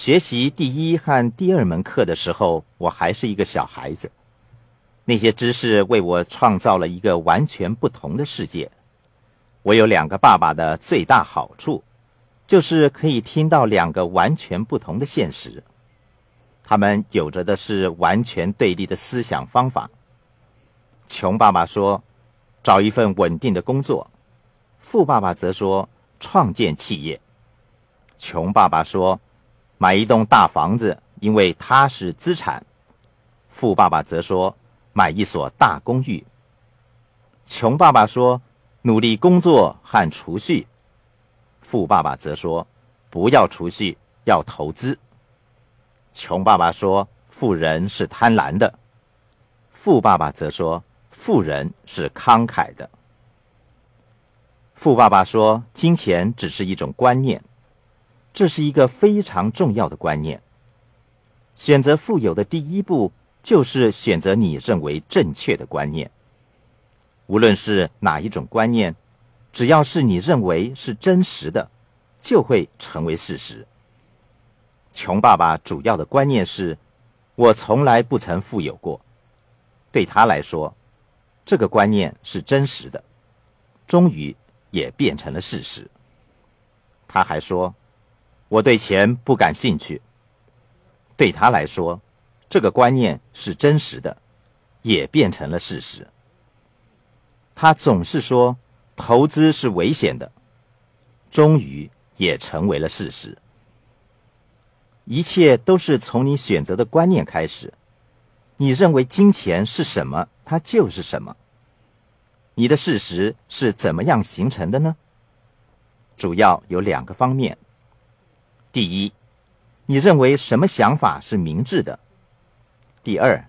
学习第一和第二门课的时候，我还是一个小孩子。那些知识为我创造了一个完全不同的世界。我有两个爸爸的最大好处，就是可以听到两个完全不同的现实。他们有着的是完全对立的思想方法。穷爸爸说：“找一份稳定的工作。”富爸爸则说：“创建企业。”穷爸爸说：“买一栋大房子，因为它是资产。”富爸爸则说：“买一所大公寓。”穷爸爸说：“努力工作和储蓄。”富爸爸则说：“不要储蓄，要投资。”穷爸爸说：“富人是贪婪的。”富爸爸则说。富人是慷慨的。富爸爸说：“金钱只是一种观念，这是一个非常重要的观念。选择富有的第一步就是选择你认为正确的观念。无论是哪一种观念，只要是你认为是真实的，就会成为事实。”穷爸爸主要的观念是：“我从来不曾富有过。”对他来说。这个观念是真实的，终于也变成了事实。他还说：“我对钱不感兴趣。”对他来说，这个观念是真实的，也变成了事实。他总是说投资是危险的，终于也成为了事实。一切都是从你选择的观念开始。你认为金钱是什么，它就是什么。你的事实是怎么样形成的呢？主要有两个方面。第一，你认为什么想法是明智的；第二，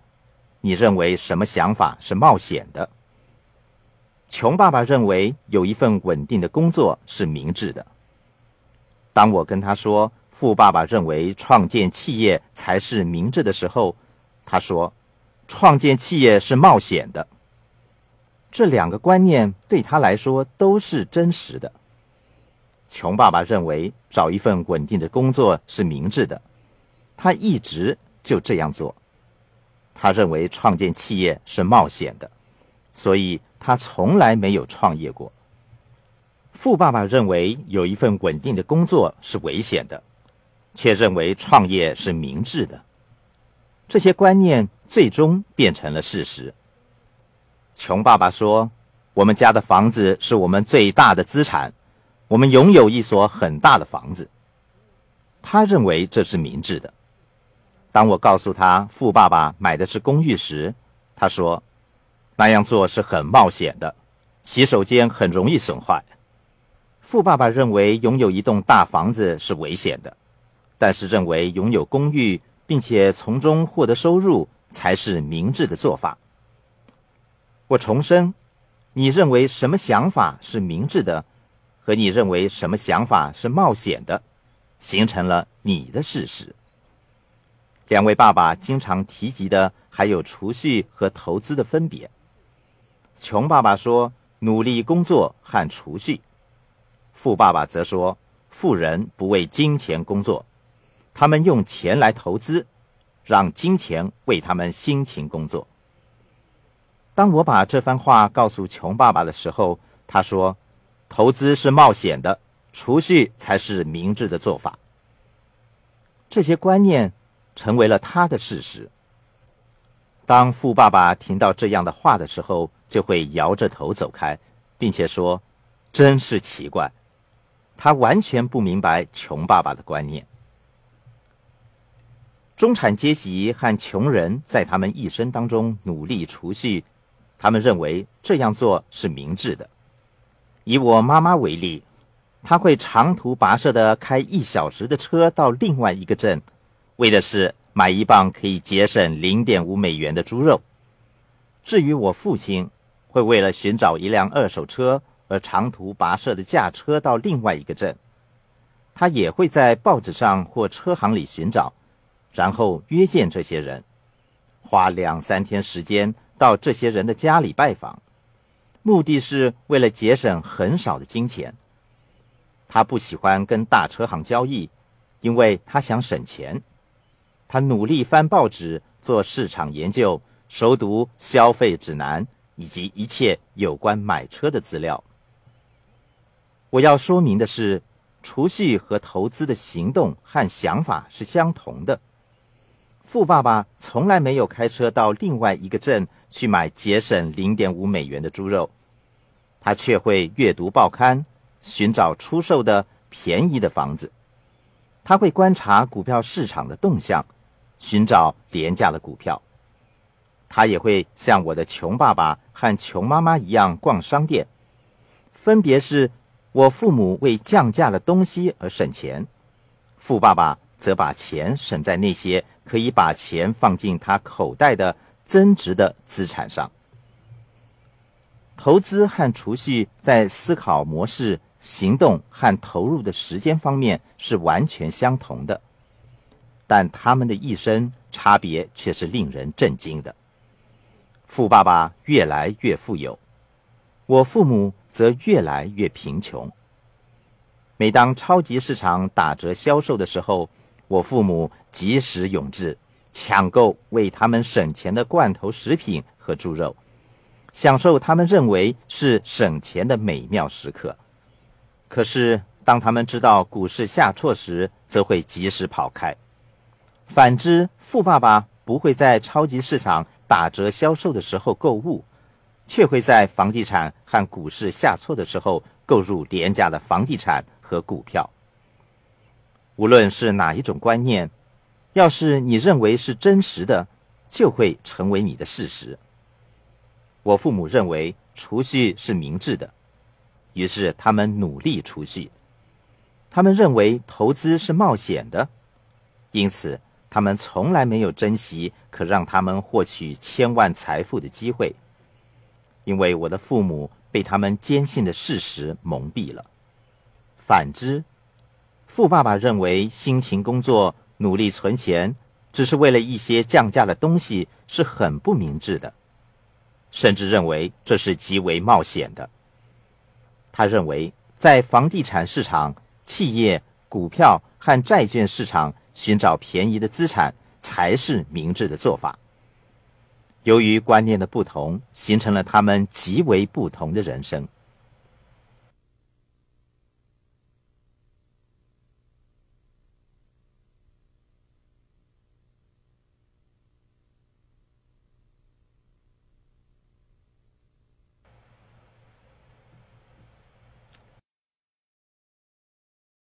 你认为什么想法是冒险的。穷爸爸认为有一份稳定的工作是明智的。当我跟他说富爸爸认为创建企业才是明智的时候，他说。创建企业是冒险的。这两个观念对他来说都是真实的。穷爸爸认为找一份稳定的工作是明智的，他一直就这样做。他认为创建企业是冒险的，所以他从来没有创业过。富爸爸认为有一份稳定的工作是危险的，却认为创业是明智的。这些观念最终变成了事实。穷爸爸说：“我们家的房子是我们最大的资产，我们拥有一所很大的房子。”他认为这是明智的。当我告诉他富爸爸买的是公寓时，他说：“那样做是很冒险的，洗手间很容易损坏。”富爸爸认为拥有一栋大房子是危险的，但是认为拥有公寓。并且从中获得收入才是明智的做法。我重申，你认为什么想法是明智的，和你认为什么想法是冒险的，形成了你的事实。两位爸爸经常提及的还有储蓄和投资的分别。穷爸爸说努力工作和储蓄，富爸爸则说富人不为金钱工作。他们用钱来投资，让金钱为他们辛勤工作。当我把这番话告诉穷爸爸的时候，他说：“投资是冒险的，储蓄才是明智的做法。”这些观念成为了他的事实。当富爸爸听到这样的话的时候，就会摇着头走开，并且说：“真是奇怪，他完全不明白穷爸爸的观念。”中产阶级和穷人在他们一生当中努力储蓄，他们认为这样做是明智的。以我妈妈为例，她会长途跋涉的开一小时的车到另外一个镇，为的是买一磅可以节省零点五美元的猪肉。至于我父亲，会为了寻找一辆二手车而长途跋涉的驾车到另外一个镇，他也会在报纸上或车行里寻找。然后约见这些人，花两三天时间到这些人的家里拜访，目的是为了节省很少的金钱。他不喜欢跟大车行交易，因为他想省钱。他努力翻报纸、做市场研究、熟读消费指南以及一切有关买车的资料。我要说明的是，储蓄和投资的行动和想法是相同的。富爸爸从来没有开车到另外一个镇去买节省零点五美元的猪肉，他却会阅读报刊，寻找出售的便宜的房子。他会观察股票市场的动向，寻找廉价的股票。他也会像我的穷爸爸和穷妈妈一样逛商店，分别是。我父母为降价的东西而省钱，富爸爸则把钱省在那些可以把钱放进他口袋的增值的资产上。投资和储蓄在思考模式、行动和投入的时间方面是完全相同的，但他们的一生差别却是令人震惊的。富爸爸越来越富有，我父母。则越来越贫穷。每当超级市场打折销售的时候，我父母及时涌至，抢购为他们省钱的罐头食品和猪肉，享受他们认为是省钱的美妙时刻。可是，当他们知道股市下挫时，则会及时跑开。反之，富爸爸不会在超级市场打折销售的时候购物。却会在房地产和股市下挫的时候购入廉价的房地产和股票。无论是哪一种观念，要是你认为是真实的，就会成为你的事实。我父母认为储蓄是明智的，于是他们努力储蓄。他们认为投资是冒险的，因此他们从来没有珍惜可让他们获取千万财富的机会。因为我的父母被他们坚信的事实蒙蔽了。反之，富爸爸认为辛勤工作、努力存钱，只是为了一些降价的东西，是很不明智的，甚至认为这是极为冒险的。他认为，在房地产市场、企业、股票和债券市场寻找便宜的资产，才是明智的做法。由于观念的不同，形成了他们极为不同的人生。